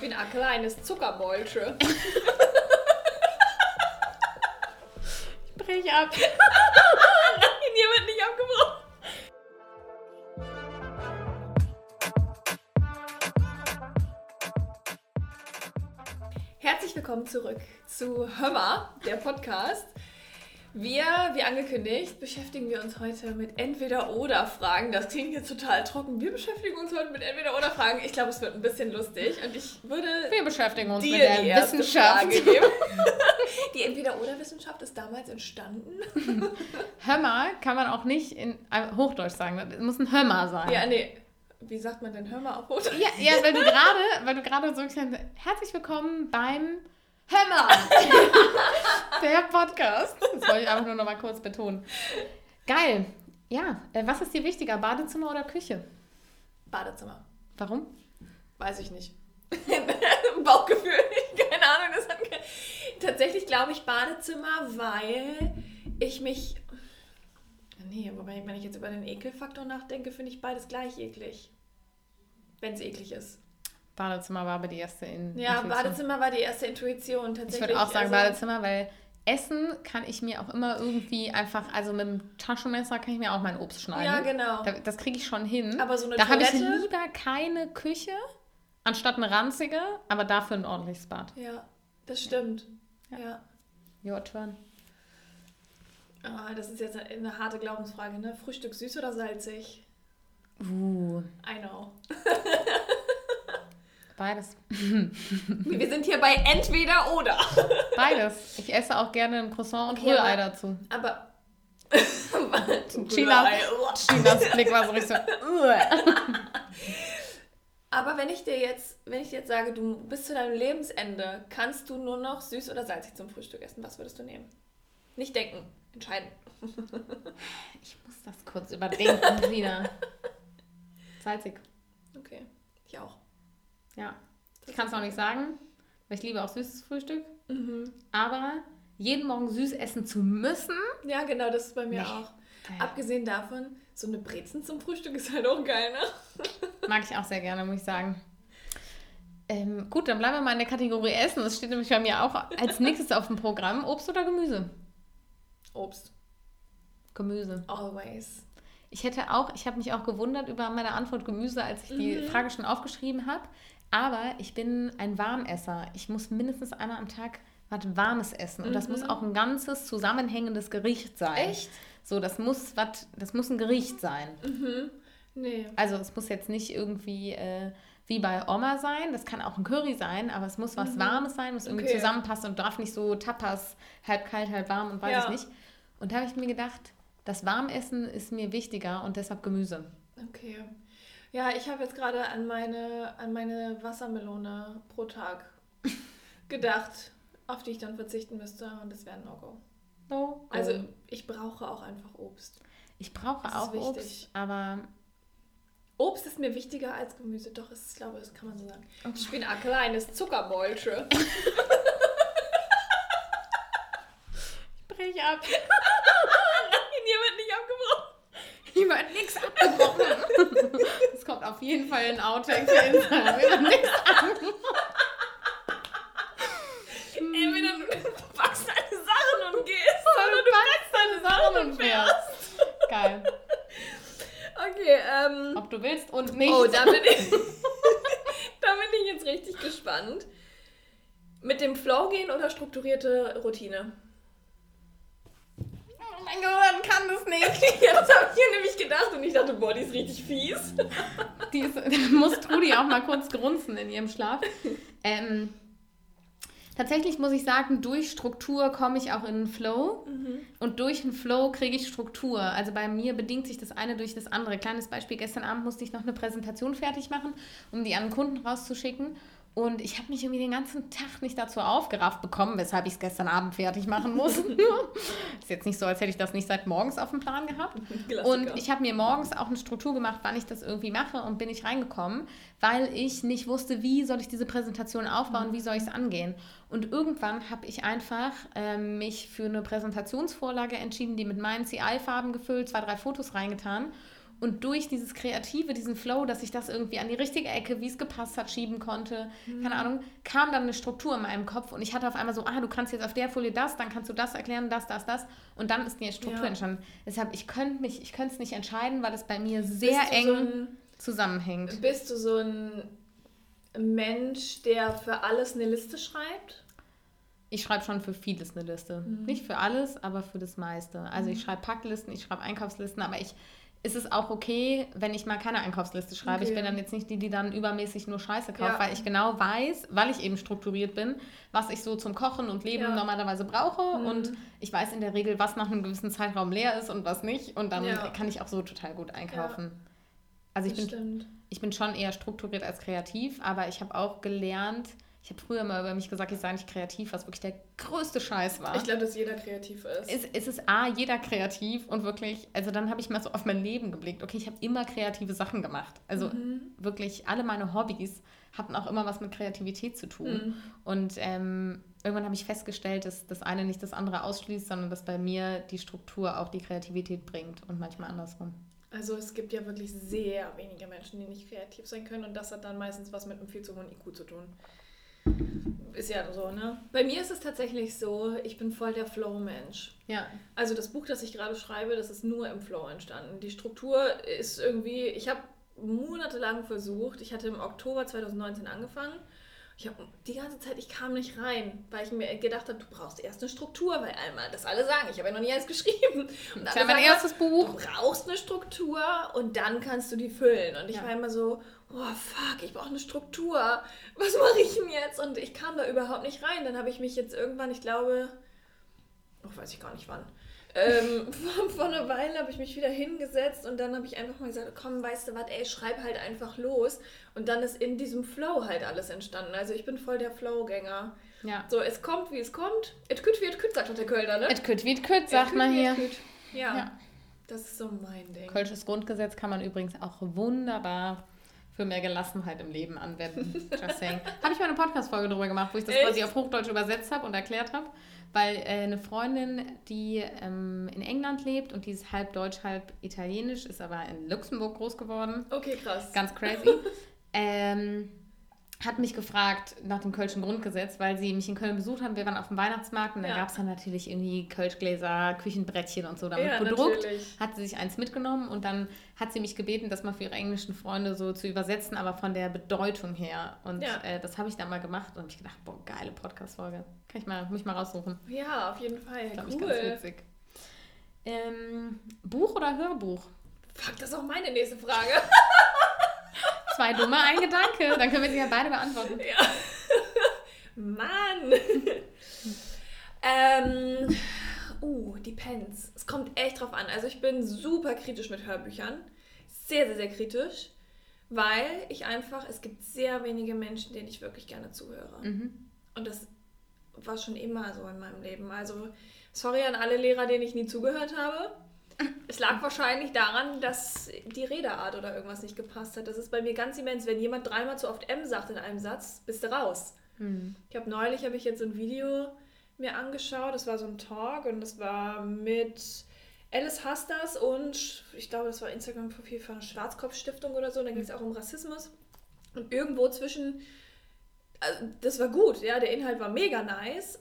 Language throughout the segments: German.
Ich bin ein kleines Zuckerbolsche. ich brech ab. Nein, hier wird nicht abgebrochen. Herzlich willkommen zurück zu Hömmer, der Podcast. Wir, wie angekündigt, beschäftigen wir uns heute mit Entweder-Oder-Fragen. Das klingt jetzt total trocken. Wir beschäftigen uns heute mit Entweder-Oder-Fragen. Ich glaube, es wird ein bisschen lustig und ich würde Wir beschäftigen uns mit der die Wissenschaft. Die Entweder-Oder-Wissenschaft ist damals entstanden. Hömmer kann man auch nicht in äh, Hochdeutsch sagen. Das muss ein Hömmer sein. Ja, nee. Wie sagt man denn? Hör mal auf. Hochdeutsch? Ja, ja, weil du gerade, weil du gerade so gesagt hast, herzlich willkommen beim Hömmer, der Podcast. Das wollte ich einfach nur noch mal kurz betonen. Geil. Ja, äh, was ist dir wichtiger, Badezimmer oder Küche? Badezimmer. Warum? Weiß ich nicht. Bauchgefühl. Keine Ahnung. Das hat Tatsächlich glaube ich Badezimmer, weil ich mich. Nee, wobei, wenn ich jetzt über den Ekelfaktor nachdenke, finde ich beides gleich eklig. Wenn es eklig ist. Badezimmer war aber die erste in Ja, Intuition. Badezimmer war die erste Intuition. Ich Tatsächlich. würde auch sagen also- Badezimmer, weil Essen kann ich mir auch immer irgendwie einfach, also mit dem Taschenmesser kann ich mir auch mein Obst schneiden. Ja, genau. Da, das kriege ich schon hin. Aber so eine da habe ich lieber keine Küche, anstatt eine ranzige, aber dafür ein ordentliches Bad. Ja, das stimmt. Ja. Your turn. Ah, das ist jetzt eine harte Glaubensfrage, ne? Frühstück süß oder salzig? Uh, I know. beides. Wir sind hier bei entweder oder. Beides. Ich esse auch gerne ein Croissant und Okay, Rührei aber- dazu. Aber. China. Rührei. Chinas Blick war so richtig so. Aber wenn ich dir jetzt, wenn ich dir jetzt sage, du bis zu deinem Lebensende kannst du nur noch süß oder salzig zum Frühstück essen, was würdest du nehmen? Nicht denken, entscheiden. Ich muss das kurz überdenken wieder. Salzig. Ja. Ich kann es auch nicht sagen, weil ich liebe auch süßes Frühstück. Mhm. Aber jeden Morgen süß essen zu müssen, Ja, genau, das ist bei mir Nee. auch. Abgesehen davon, so eine Brezen zum Frühstück ist halt auch geil, ne? mag ich auch sehr gerne, muss ich sagen. Ähm, gut, dann bleiben wir mal in der Kategorie Essen. Das steht nämlich bei mir auch als nächstes auf dem Programm. Obst oder Gemüse? Obst. Gemüse. Always. Ich hätte auch, ich habe mich auch gewundert über meine Antwort Gemüse, als ich die Frage schon aufgeschrieben habe. Aber ich bin ein Warmesser. Ich muss mindestens einmal am Tag was Warmes essen. Und das muss auch ein ganzes zusammenhängendes Gericht sein. Echt? So, das muss was, das muss ein Gericht sein. Nee. Also es muss jetzt nicht irgendwie äh, wie bei Oma sein, das kann auch ein Curry sein, aber es muss was Warmes sein, muss irgendwie Okay. zusammenpassen und darf nicht so Tapas, halb kalt, halb warm und weiß Ja. ich nicht. Und da habe ich mir gedacht, das Warmessen ist mir wichtiger und deshalb Gemüse. Okay. Ja, ich habe jetzt gerade an meine, an meine Wassermelone pro Tag gedacht, auf die ich dann verzichten müsste und das wäre ein No-Go. No. Also ich brauche auch einfach Obst. ich brauche das ist auch. Obst, aber Obst ist mir wichtiger als Gemüse, doch, ich glaube, das kann man so sagen. Okay. Ich bin ein kleines Zuckerbolsche. ich brech ab. Nein, hier wird nicht abgebrochen. Hier wird nichts abgebrochen. Es kommt auf jeden Fall ein Outtake für Instagram. Entweder du packst deine Sachen und gehst, Oder oder du packst deine Sachen und fährst. Geil. Okay, ähm... Ob du willst und nicht. Oh, da bin, ich, da bin ich jetzt richtig gespannt. Mit dem Flow gehen oder strukturierte Routine? Oh mein Gehirn kann das nicht. Ja, das habe ich hier nämlich gedacht und ich dachte, boah, die ist richtig fies. Die ist, da muss Trudi auch mal kurz grunzen in ihrem Schlaf. Ähm, tatsächlich muss ich sagen, durch Struktur komme ich auch in den Flow. Und durch den Flow kriege ich Struktur. Also bei mir bedingt sich das eine durch das andere. Kleines Beispiel, gestern Abend musste ich noch eine Präsentation fertig machen, um die an den Kunden rauszuschicken. Und ich habe mich irgendwie den ganzen Tag nicht dazu aufgerafft bekommen, weshalb ich es gestern Abend fertig machen muss. ist jetzt nicht so, als hätte ich das nicht seit morgens auf dem Plan gehabt. Klassiker. Und ich habe mir morgens auch eine Struktur gemacht, wann ich das irgendwie mache und bin ich reingekommen, weil ich nicht wusste, wie soll ich diese Präsentation aufbauen, wie soll ich es angehen. Und irgendwann habe ich einfach ähm, mich für eine Präsentationsvorlage entschieden, die mit meinen CI-Farben gefüllt, zwei, drei Fotos reingetan Und durch dieses Kreative, diesen Flow, dass ich das irgendwie an die richtige Ecke, wie es gepasst hat, schieben konnte, mhm. keine Ahnung, kam dann eine Struktur in meinem Kopf und ich hatte auf einmal so, ah, du kannst jetzt auf der Folie das, dann kannst du das erklären, das, das, das. Und dann ist eine Struktur ja. entstanden. Deshalb, ich könnte mich, ich könnte es nicht entscheiden, weil es bei mir sehr eng so ein, zusammenhängt. Bist du so ein Mensch, der für alles eine Liste schreibt? Ich schreibe schon für vieles eine Liste. Mhm. Nicht für alles, aber für das meiste. Also mhm. ich schreibe Packlisten, ich schreibe Einkaufslisten, aber ich ist es auch okay, wenn ich mal keine Einkaufsliste schreibe. Okay. Ich bin dann jetzt nicht die, die dann übermäßig nur Scheiße kauft, ja. weil ich genau weiß, weil ich eben strukturiert bin, was ich so zum Kochen und Leben ja. normalerweise brauche. Mhm. Und ich weiß in der Regel, was nach einem gewissen Zeitraum leer ist und was nicht. Und dann ja. kann ich auch so total gut einkaufen. Also ich bin, ich bin schon eher strukturiert als kreativ, aber ich habe auch gelernt, ich habe früher mal über mich gesagt, ich sei nicht kreativ, was wirklich der größte Scheiß war. Ich glaube, dass jeder kreativ ist. Es, es ist A, jeder kreativ und wirklich, also dann habe ich mal so auf mein Leben geblickt. Okay, ich habe immer kreative Sachen gemacht. Also mhm. wirklich alle meine Hobbys hatten auch immer was mit Kreativität zu tun. Mhm. Und ähm, irgendwann habe ich festgestellt, dass das eine nicht das andere ausschließt, sondern dass bei mir die Struktur auch die Kreativität bringt und manchmal andersrum. Also es gibt ja wirklich sehr wenige Menschen, die nicht kreativ sein können und das hat dann meistens was mit einem viel zu hohen IQ zu tun. Ist ja so, ne? Bei mir ist es tatsächlich so, ich bin voll der Flow-Mensch. Ja. Also das Buch, das ich gerade schreibe, das ist nur im Flow entstanden. Die Struktur ist irgendwie, ich habe monatelang versucht, ich hatte im Oktober 2019 angefangen ich habe die ganze Zeit, ich kam nicht rein, weil ich mir gedacht habe, du brauchst erst eine Struktur, weil einmal das alle sagen. Ich habe ja noch nie eins geschrieben. Und das ist mein erstes Buch. Du brauchst eine Struktur und dann kannst du die füllen. Und ich ja. war immer so, oh fuck, ich brauche eine Struktur. Was mache ich denn jetzt? Und ich kam da überhaupt nicht rein. Dann habe ich mich jetzt irgendwann, ich glaube, oh, weiß ich gar nicht wann, ähm, vor, vor, einer Weile habe ich mich wieder hingesetzt und dann habe ich einfach mal gesagt, komm, weißt du was, ey, schreib halt einfach los. Und dann ist in diesem Flow halt alles entstanden. Also ich bin voll der Flowgänger. Ja. So, es kommt, wie es kommt. Et küt wie et küt, sagt der Kölner, ne? Et küt wie et küt, sagt man hier. Ja. ja. Das ist so mein Ding. Kölsches Grundgesetz kann man übrigens auch wunderbar für mehr Gelassenheit im Leben anwenden. Just saying. habe ich mal eine Podcast-Folge darüber gemacht, wo ich das Echt? quasi auf Hochdeutsch übersetzt habe und erklärt habe weil äh, eine Freundin, die ähm, in England lebt und die ist halb deutsch, halb italienisch, ist aber in Luxemburg groß geworden. Okay, krass. Ganz crazy. ähm, hat mich gefragt nach dem Kölschen Grundgesetz, weil sie mich in Köln besucht haben. Wir waren auf dem Weihnachtsmarkt und da ja. gab es dann natürlich irgendwie Kölschgläser, Küchenbrettchen und so damit ja, bedruckt. Natürlich. Hat sie sich eins mitgenommen und dann hat sie mich gebeten, das mal für ihre englischen Freunde so zu übersetzen, aber von der Bedeutung her. Und ja. äh, das habe ich dann mal gemacht und habe ich gedacht, boah, geile Podcast-Folge. Kann ich mal, muss ich mal raussuchen. Ja, auf jeden Fall. Glaube cool. ich ganz witzig. Ähm, Buch oder Hörbuch? Fuck, das ist auch meine nächste Frage. Zwei dumme, ein Gedanke. Dann können wir sie ja beide beantworten. Ja. Mann. ähm, uh, Depends. Es kommt echt drauf an. Also ich bin super kritisch mit Hörbüchern. Sehr, sehr, sehr kritisch. Weil ich einfach, es gibt sehr wenige Menschen, denen ich wirklich gerne zuhöre. Mhm. Und das war schon immer so in meinem Leben. Also sorry an alle Lehrer, denen ich nie zugehört habe. Es lag wahrscheinlich daran, dass die Redeart oder irgendwas nicht gepasst hat. Das ist bei mir ganz immens. Wenn jemand dreimal zu oft M sagt in einem Satz, bist du raus. Mhm. Ich habe neulich habe ich jetzt so ein Video mir angeschaut. Das war so ein Talk und das war mit Alice Hastas und ich glaube, das war Instagram-Profil von Schwarzkopf-Stiftung oder so. Da ging es auch um Rassismus. Und irgendwo zwischen, also das war gut, ja, der Inhalt war mega nice.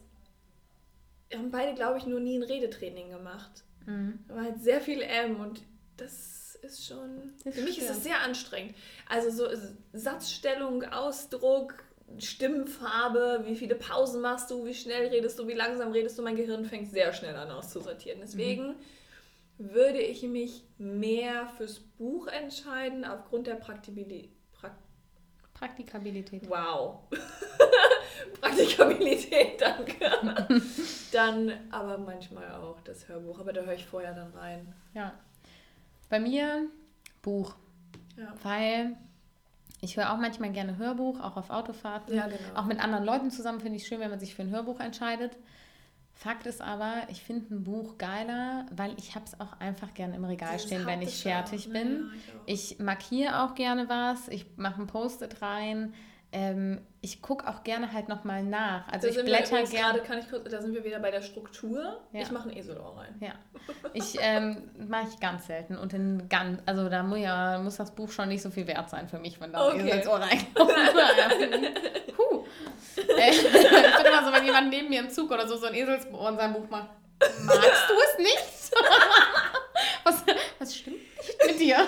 Wir haben beide, glaube ich, nur nie ein Redetraining gemacht. Mhm. War halt sehr viel M und das ist schon. Das für mich stimmt. ist das sehr anstrengend. Also so Satzstellung, Ausdruck, Stimmfarbe, wie viele Pausen machst du, wie schnell redest du, wie langsam redest du. Mein Gehirn fängt sehr schnell an auszusortieren. Deswegen mhm. würde ich mich mehr fürs Buch entscheiden, aufgrund der Praktikabilität. Pra Praktikabilität. Wow. Praktikabilität, danke. dann aber manchmal auch das Hörbuch, aber da höre ich vorher dann rein. Ja. Bei mir Buch. Ja. Weil ich höre auch manchmal gerne Hörbuch, auch auf Autofahrten. Ja, genau. Auch mit anderen Leuten zusammen finde ich schön, wenn man sich für ein Hörbuch entscheidet. Fakt ist aber, ich finde ein Buch geiler, weil ich habe es auch einfach gerne im Regal das stehen, wenn ich fertig auch. bin. Ja, ich, ich markiere auch gerne was, ich mache ein Post-it rein ähm, ich gucke auch gerne halt nochmal nach. Also da ich blätter gerne. Kann ich kurz, da sind wir wieder bei der Struktur. Ja. Ich mache ein Eselohr rein. Ja. Ich ähm, mache ich ganz selten. Und in ganz, also da muss, ja, muss das Buch schon nicht so viel wert sein für mich, wenn da okay. ein Eselsohr reinkommt. Puh. Äh, ich bin immer so, wenn jemand neben mir im Zug oder so so ein Eselsohr in seinem Buch macht. Magst du es nicht? was, was stimmt nicht mit dir?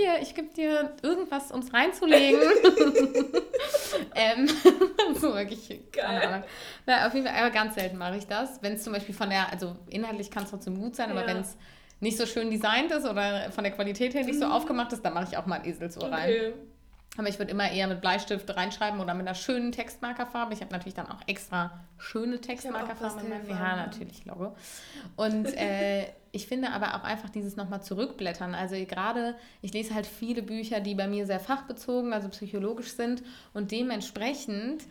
Hier, ich gebe dir irgendwas, um es reinzulegen. ähm, so wirklich. Geil. Na, auf jeden Fall, aber ganz selten mache ich das. Wenn es zum Beispiel von der, also inhaltlich kann es trotzdem gut sein, aber ja. wenn es nicht so schön designt ist oder von der Qualität her nicht so mhm. aufgemacht ist, dann mache ich auch mal ein Eselsohr okay. Aber ich würde immer eher mit Bleistift reinschreiben oder mit einer schönen Textmarkerfarbe. Ich habe natürlich dann auch extra schöne Textmarkerfarben in meinem Ja, natürlich, Logo. Und äh, ich finde aber auch einfach dieses nochmal zurückblättern. Also gerade, ich lese halt viele Bücher, die bei mir sehr fachbezogen, also psychologisch sind. Und dementsprechend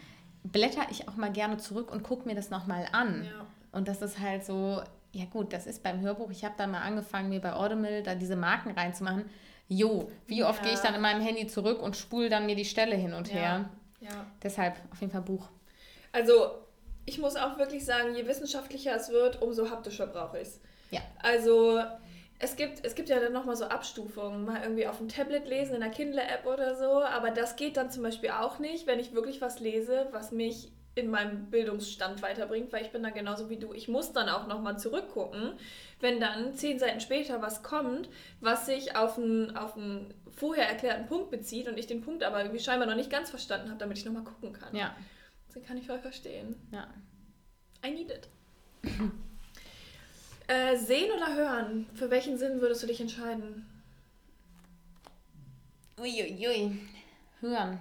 blätter ich auch mal gerne zurück und gucke mir das nochmal an. Ja. Und das ist halt so, ja gut, das ist beim Hörbuch. Ich habe da mal angefangen, mir bei Audible da diese Marken reinzumachen jo, wie oft ja. gehe ich dann in meinem Handy zurück und spule dann mir die Stelle hin und her. Ja. ja. Deshalb auf jeden Fall Buch. Also, ich muss auch wirklich sagen, je wissenschaftlicher es wird, umso haptischer brauche ich es. Ja. Also, es gibt, es gibt ja dann nochmal so Abstufungen, mal irgendwie auf dem Tablet lesen, in der Kindle-App oder so, aber das geht dann zum Beispiel auch nicht, wenn ich wirklich was lese, was mich in meinem Bildungsstand weiterbringt, weil ich bin dann genauso wie du. Ich muss dann auch nochmal zurückgucken, wenn dann zehn Seiten später was kommt, was sich auf einen, auf einen vorher erklärten Punkt bezieht und ich den Punkt aber irgendwie scheinbar noch nicht ganz verstanden habe, damit ich nochmal gucken kann. Ja. Das kann ich voll verstehen. Ja. I need it. äh, sehen oder hören? Für welchen Sinn würdest du dich entscheiden? Uiuiui. Ui, ui. Hören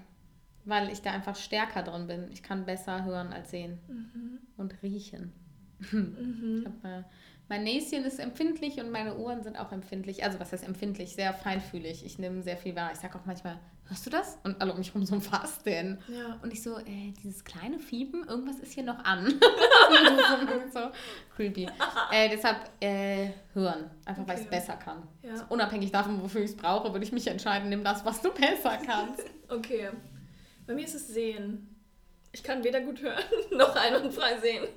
weil ich da einfach stärker drin bin. Ich kann besser hören als sehen mhm. und riechen. Mhm. Hab, äh, mein Näschen ist empfindlich und meine Ohren sind auch empfindlich. Also was heißt empfindlich? Sehr feinfühlig. Ich nehme sehr viel wahr. Ich sage auch manchmal, hörst du das? Und alle um mich herum so, was denn? Ja. Und ich so, äh, dieses kleine Fiepen, irgendwas ist hier noch an. so creepy. Äh, deshalb äh, hören, einfach okay. weil ich es besser kann. Ja. Also, unabhängig davon, wofür ich es brauche, würde ich mich entscheiden, nimm das, was du besser kannst. okay. Bei mir ist es Sehen. Ich kann weder gut hören noch einwandfrei sehen.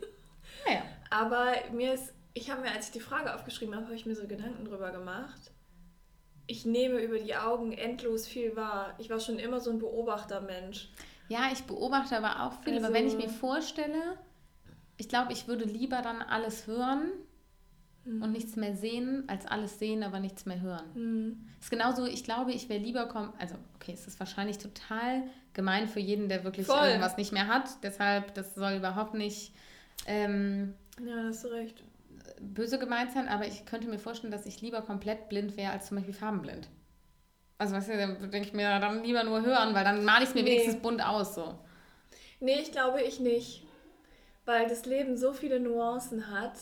Ja. Aber mir ist, ich habe mir, als ich die Frage aufgeschrieben habe, habe ich mir so Gedanken drüber gemacht. Ich nehme über die Augen endlos viel wahr. Ich war schon immer so ein Beobachtermensch. Ja, ich beobachte aber auch viel. Also, aber wenn ich mir vorstelle, ich glaube, ich würde lieber dann alles hören mhm. und nichts mehr sehen, als alles sehen, aber nichts mehr hören. Mhm. ist genauso, ich glaube, ich wäre lieber kommen, also okay, es ist wahrscheinlich total gemein für jeden, der wirklich Voll. irgendwas nicht mehr hat. Deshalb, das soll überhaupt nicht ähm, ja, hast du recht. böse gemeint sein, aber ich könnte mir vorstellen, dass ich lieber komplett blind wäre, als zum Beispiel farbenblind. Also weißt du, dann denke ich mir dann lieber nur hören, weil dann male ich es mir nee. wenigstens bunt aus. So. Nee, ich glaube ich nicht. Weil das Leben so viele Nuancen hat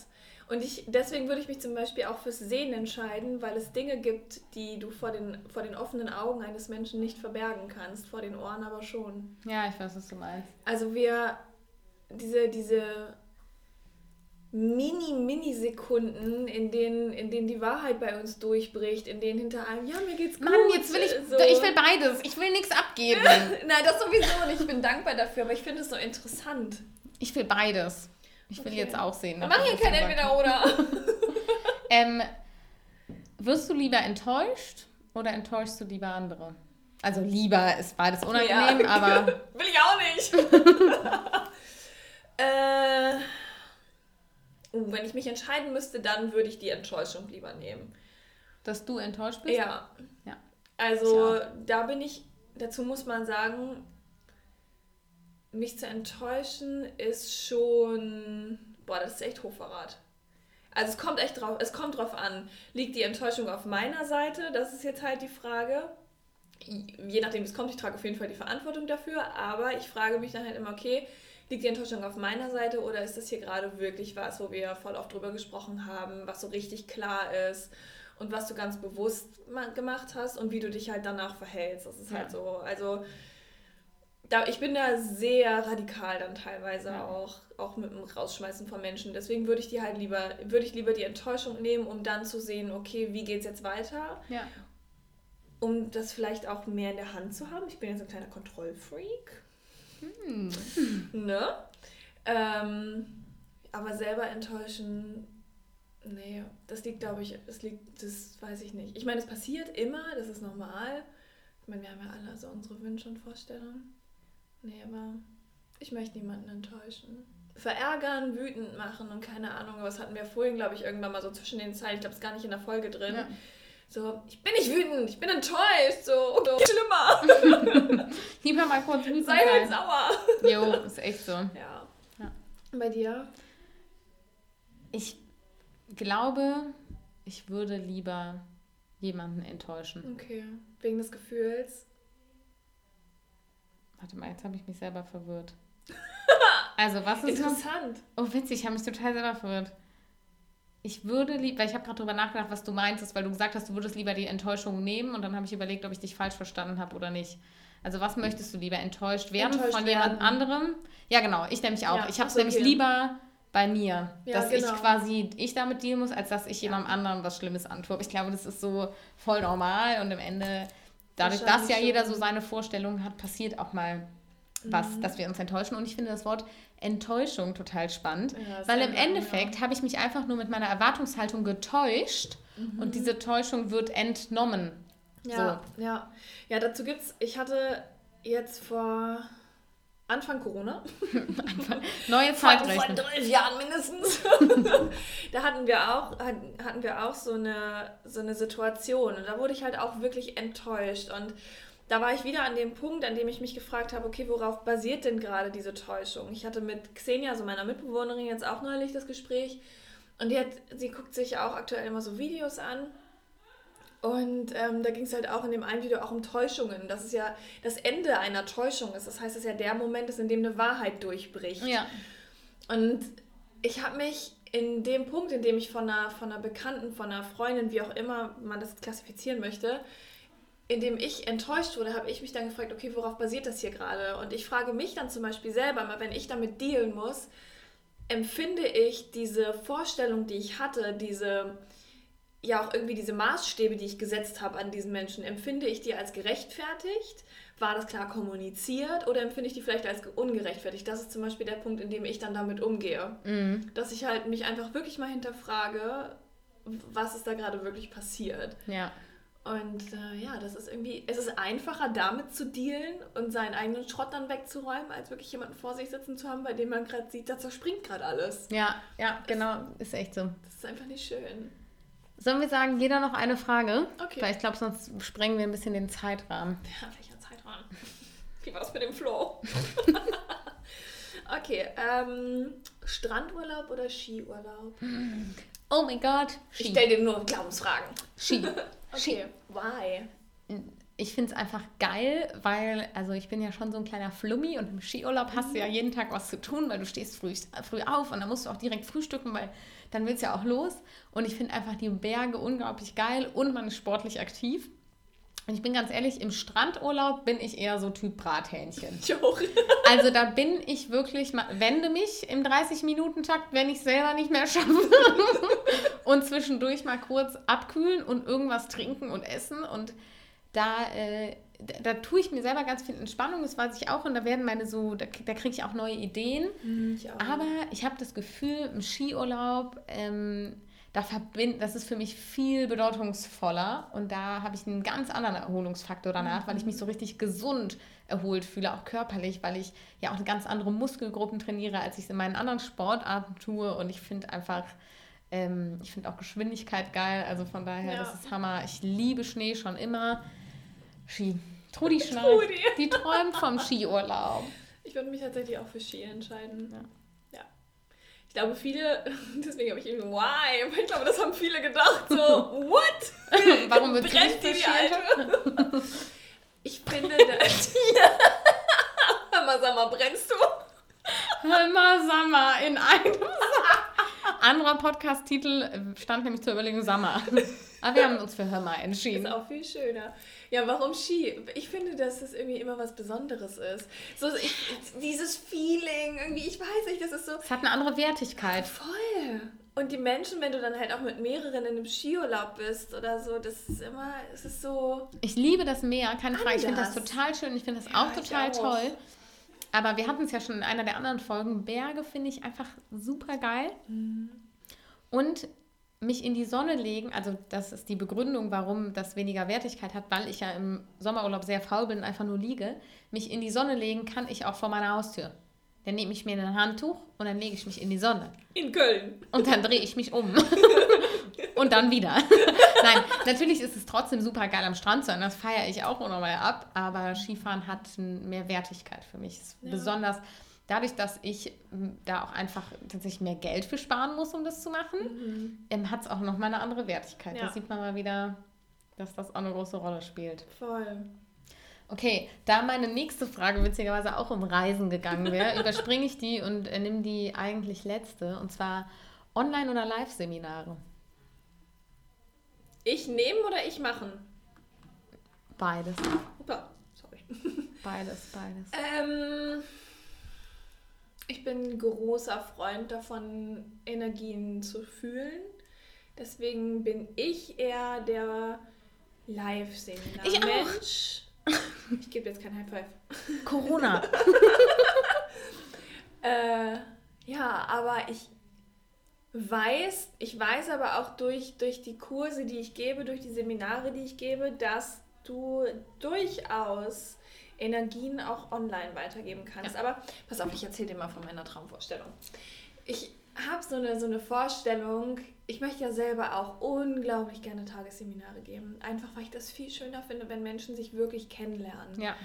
und ich, deswegen würde ich mich zum Beispiel auch fürs Sehen entscheiden, weil es Dinge gibt, die du vor den, vor den offenen Augen eines Menschen nicht verbergen kannst, vor den Ohren aber schon. Ja, ich weiß, was du meinst. Also wir, diese, diese mini, mini Sekunden, in denen, in denen die Wahrheit bei uns durchbricht, in denen hinter einem, ja, mir geht's gut. Mann, jetzt will ich, so. ich will beides. Ich will nichts abgeben. Nein, das sowieso nicht. Ich bin dankbar dafür, aber ich finde es so interessant. Ich will beides. Ich will okay. jetzt auch sehen. Wir machen hier kein Entweder-Oder. ähm, wirst du lieber enttäuscht oder enttäuschst du lieber andere? Also lieber ist beides unangenehm, ja. aber... will ich auch nicht. äh, uh, wenn ich mich entscheiden müsste, dann würde ich die Enttäuschung lieber nehmen. Dass du enttäuscht bist? Ja. ja. Also da bin ich, dazu muss man sagen, mich zu enttäuschen ist schon, boah, das ist echt Hochverrat. Also es kommt echt drauf, es kommt drauf an. Liegt die Enttäuschung auf meiner Seite? Das ist jetzt halt die Frage. Je nachdem, wie es kommt, ich trage auf jeden Fall die Verantwortung dafür, aber ich frage mich dann halt immer, okay, liegt die Enttäuschung auf meiner Seite oder ist das hier gerade wirklich was, wo wir voll oft drüber gesprochen haben, was so richtig klar ist und was du ganz bewusst gemacht hast und wie du dich halt danach verhältst. Das ist halt ja. halt so. Also da, ich bin da sehr radikal dann teilweise ja. auch, auch mit dem Rausschmeißen von Menschen. Deswegen würde ich die halt lieber, würde ich lieber die Enttäuschung nehmen, um dann zu sehen, okay, wie geht's jetzt weiter? Ja. um das vielleicht auch mehr in der Hand zu haben. Ich bin jetzt ein kleiner Kontrollfreak. Hm. Ne? Ähm, aber selber enttäuschen, nee, das liegt, glaube ich, das liegt, das weiß ich nicht. Ich meine, es passiert immer, das ist normal. Ich meine, wir haben ja alle so unsere Wünsche und Vorstellungen. Nee, aber ich möchte niemanden enttäuschen. Verärgern, wütend machen und keine Ahnung, was hatten wir vorhin, glaube ich, irgendwann mal so zwischen den Zeilen, ich glaube, es ist gar nicht in der Folge drin. Ja. So, ich bin nicht wütend, ich bin enttäuscht, so, so schlimmer. Lieber mal kurz wütend Sei halt sauer. Jo, ist echt so. Ja. Ja. Bei dir? Ich glaube, ich würde lieber jemanden enttäuschen. Okay. Wegen des Gefühls. Warte mal, jetzt habe ich mich selber verwirrt. Also, was ist? Interessant. Oh, witzig, ich habe mich total selber verwirrt. Ich würde lieber, weil ich habe gerade drüber nachgedacht, was du meintest, weil du gesagt hast, du würdest lieber die Enttäuschung nehmen und dann habe ich überlegt, ob ich dich falsch verstanden habe oder nicht. Also was möchtest du lieber? Enttäuscht werden Enttäuscht von werden. jemand anderem? Ja, genau, ich nämlich auch. Ja, ich habe es so, nämlich okay. lieber bei mir, Ja, dass genau. ich quasi ich damit dealen muss, als dass ich jemandem anderen was Schlimmes antue. Ich glaube, das ist so voll normal und am Ende, dadurch, dass ja jeder so seine Vorstellungen hat, passiert auch mal was, Mhm. dass wir uns enttäuschen. Und ich finde das Wort Enttäuschung total spannend, Ja, weil im ändert, Endeffekt habe ich mich einfach nur mit meiner Erwartungshaltung getäuscht und diese Täuschung wird entnommen. Ja, ja. Ja, dazu gibt's, ich hatte jetzt vor Anfang Corona, Neue vor, vor Zeitrechnen. zwölf Jahren mindestens, da hatten wir auch, hatten wir auch so eine, so eine Situation und da wurde ich halt auch wirklich enttäuscht und da war ich wieder an dem Punkt, an dem ich mich gefragt habe, okay, worauf basiert denn gerade diese Täuschung? Ich hatte mit Xenia, so meiner Mitbewohnerin, jetzt auch neulich das Gespräch und die hat, sie guckt sich auch aktuell immer so Videos an und ähm, da ging es halt auch in dem einen Video auch um Täuschungen. Das ist ja das Ende einer Täuschung ist. Das heißt, es ist ja der Moment ist, in dem eine Wahrheit durchbricht. Ja. Und ich habe mich in dem Punkt, in dem ich von einer, von einer Bekannten, von einer Freundin, wie auch immer man das klassifizieren möchte, in dem ich enttäuscht wurde, habe ich mich dann gefragt, okay, worauf basiert das hier gerade? Und ich frage mich dann zum Beispiel selber, mal wenn ich damit dealen muss, empfinde ich diese Vorstellung, die ich hatte, diese ja auch irgendwie diese Maßstäbe, die ich gesetzt habe an diesen Menschen, empfinde ich die als gerechtfertigt? War das klar kommuniziert oder empfinde ich die vielleicht als ungerechtfertigt? Das ist zum Beispiel der Punkt, in dem ich dann damit umgehe. Mhm. Dass ich halt mich einfach wirklich mal hinterfrage, was ist da gerade wirklich passiert. Ja. Und äh, ja, das ist irgendwie, es ist einfacher damit zu dealen und seinen eigenen Schrott dann wegzuräumen, als wirklich jemanden vor sich sitzen zu haben, bei dem man gerade sieht, da zerspringt gerade alles. Ja, ja, genau, ist echt so. Das ist einfach nicht schön. Sollen wir sagen, jeder noch eine Frage? Okay. Weil ich glaube, sonst sprengen wir ein bisschen den Zeitrahmen. Ja, welcher Zeitraum? Wie war es mit dem Flow? okay, ähm, Strandurlaub oder Skiurlaub? Oh mein Gott. Ich Ski. stelle dir nur Glaubensfragen. Ski. Okay, why? Ich finde es einfach geil, weil, also ich bin ja schon so ein kleiner Flummi und im Skiurlaub hast du ja jeden Tag was zu tun, weil du stehst früh, früh auf und dann musst du auch direkt frühstücken, weil dann willst du ja auch los. Und ich finde einfach die Berge unglaublich geil und man ist sportlich aktiv. Und ich bin ganz ehrlich, im Strandurlaub bin ich eher so Typ Brathähnchen. Ich auch. Also da bin ich wirklich, wende mich im 30-Minuten-Takt, wenn ich selber nicht mehr schaffe. und zwischendurch mal kurz abkühlen und irgendwas trinken und essen. Und da, äh, da, da tue ich mir selber ganz viel Entspannung, das weiß ich auch. Und da werden meine so, da, da kriege ich auch neue Ideen. Ich auch. Aber ich habe das Gefühl, im Skiurlaub, ähm, da verbind, das ist für mich viel bedeutungsvoller und da habe ich einen ganz anderen Erholungsfaktor danach, weil ich mich so richtig gesund erholt fühle, auch körperlich, weil ich ja auch ganz andere Muskelgruppen trainiere, als ich es in meinen anderen Sportarten tue und ich finde einfach, ähm, ich finde auch Geschwindigkeit geil, also von daher, Ja. das ist Hammer. Ich liebe Schnee schon immer. Ski. Trudi. Trudi. Die träumt vom Skiurlaub. Ich würde mich tatsächlich auch für Ski entscheiden. Ja. ja. Ich glaube, viele, deswegen habe ich irgendwie, why? Aber ich glaube, das haben viele gedacht, so, what? Warum wird die, die Alte? Ich finde, das. Hör mal, sag mal, brennst du? Hör mal, sag mal, in einem anderer Podcast-Titel stand nämlich zur Überlegung Sommer. Aber wir haben uns für Hör mal entschieden. Ist auch viel schöner. Ja, warum Ski? Ich finde, dass es irgendwie immer was Besonderes ist. So ich, dieses Feeling, irgendwie, ich weiß nicht, das ist so. Es hat eine andere Wertigkeit. Voll. Und die Menschen, wenn du dann halt auch mit mehreren in einem Skiurlaub bist oder so, das ist immer, es ist so. Ich liebe das Meer, keine Frage. Ich finde das total schön. Ich finde das ja, auch total auch. toll. Aber wir hatten es ja schon in einer der anderen Folgen. Berge finde ich einfach super geil. Mhm. Und mich in die Sonne legen, also das ist die Begründung, warum das weniger Wertigkeit hat, weil ich ja im Sommerurlaub sehr faul bin und einfach nur liege. Mich in die Sonne legen kann ich auch vor meiner Haustür. Dann nehme ich mir ein Handtuch und dann lege ich mich in die Sonne. In Köln. Und dann drehe ich mich um. und dann wieder. Nein, natürlich ist es trotzdem super geil am Strand zu sein. Das feiere ich auch nochmal ab. Aber Skifahren hat mehr Wertigkeit für mich. Ja. Besonders dadurch, dass ich da auch einfach tatsächlich mehr Geld für sparen muss, um das zu machen, mhm. ähm, hat es auch nochmal eine andere Wertigkeit. Ja. Da sieht man mal wieder, dass das auch eine große Rolle spielt. Voll. Okay, da meine nächste Frage witzigerweise auch um Reisen gegangen wäre, überspringe ich die und äh, nehme die eigentlich letzte. Und zwar Online- oder Live-Seminare. Ich nehmen oder ich machen? Beides. Opa, sorry. Beides, beides. Ähm, ich bin großer Freund davon, Energien zu fühlen. Deswegen bin ich eher der Live-Seminar-Mensch. Ich, ich gebe jetzt kein High Five. Corona. äh, ja, aber ich weiß, ich weiß aber auch durch, durch die Kurse, die ich gebe, durch die Seminare, die ich gebe, dass du durchaus Energien auch online weitergeben kannst. Ja. Aber pass auf, ich erzähle dir mal von meiner Traumvorstellung. Ich habe so eine, so eine Vorstellung, ich möchte ja selber auch unglaublich gerne Tagesseminare geben. Einfach weil ich das viel schöner finde, wenn Menschen sich wirklich kennenlernen. Ja.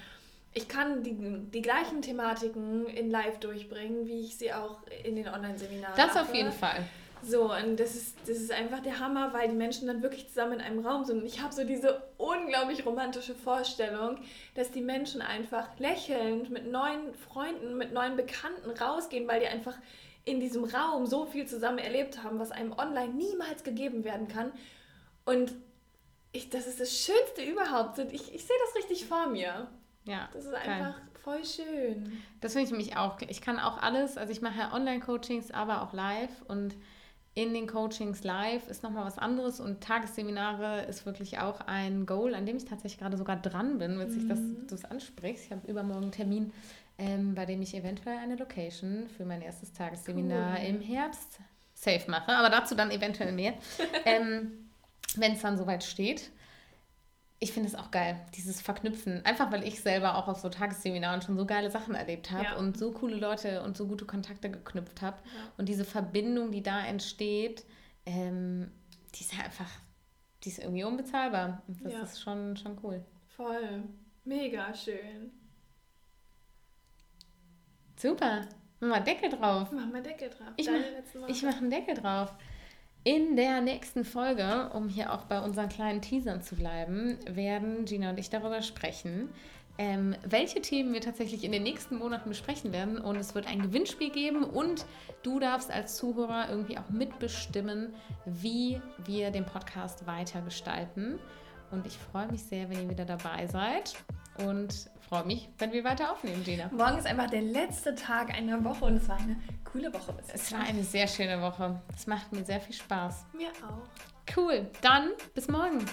Ich kann die, die gleichen Thematiken in Live durchbringen, wie ich sie auch in den Online-Seminaren Das mache. auf jeden Fall. So, und das ist, das ist einfach der Hammer, weil die Menschen dann wirklich zusammen in einem Raum sind. Und ich habe so diese unglaublich romantische Vorstellung, dass die Menschen einfach lächelnd mit neuen Freunden, mit neuen Bekannten rausgehen, weil die einfach in diesem Raum so viel zusammen erlebt haben, was einem online niemals gegeben werden kann. Und ich, das ist das Schönste überhaupt. Ich, ich sehe das richtig vor mir. Ja. Das ist einfach geil. voll schön. Das finde ich nämlich auch. Ich kann auch alles, also ich mache ja Online-Coachings, aber auch live und in den Coachings live ist nochmal was anderes und Tagesseminare ist wirklich auch ein Goal, an dem ich tatsächlich gerade sogar dran bin, wenn das, mhm. du es ansprichst. Ich habe übermorgen einen Termin, ähm, bei dem ich eventuell eine Location für mein erstes Tagesseminar cool. im Herbst safe mache, aber dazu dann eventuell mehr, ähm, wenn es dann soweit steht ich finde es auch geil, dieses Verknüpfen. Einfach weil ich selber auch auf so Tagesseminaren schon so geile Sachen erlebt habe ja. und so coole Leute und so gute Kontakte geknüpft habe. Ja. Und diese Verbindung, die da entsteht, ähm, die ist einfach, die ist irgendwie unbezahlbar. Und das ja. ist schon, schon cool. Voll. Mega schön. Super. Mach mal Deckel drauf. Mach mal Deckel drauf. Ich mache mach einen Deckel drauf. In der nächsten Folge, um hier auch bei unseren kleinen Teasern zu bleiben, werden Gina und ich darüber sprechen, ähm, welche Themen wir tatsächlich in den nächsten Monaten besprechen werden. Und es wird ein Gewinnspiel geben und du darfst als Zuhörer irgendwie auch mitbestimmen, wie wir den Podcast weiter gestalten. Und ich freue mich sehr, wenn ihr wieder dabei seid und freue mich, wenn wir weiter aufnehmen, Gina. Morgen ist einfach der letzte Tag einer Woche und es war eine coole Woche. Es war eine sehr schöne Woche. Es macht mir sehr viel Spaß. Mir auch. Cool. Dann bis morgen.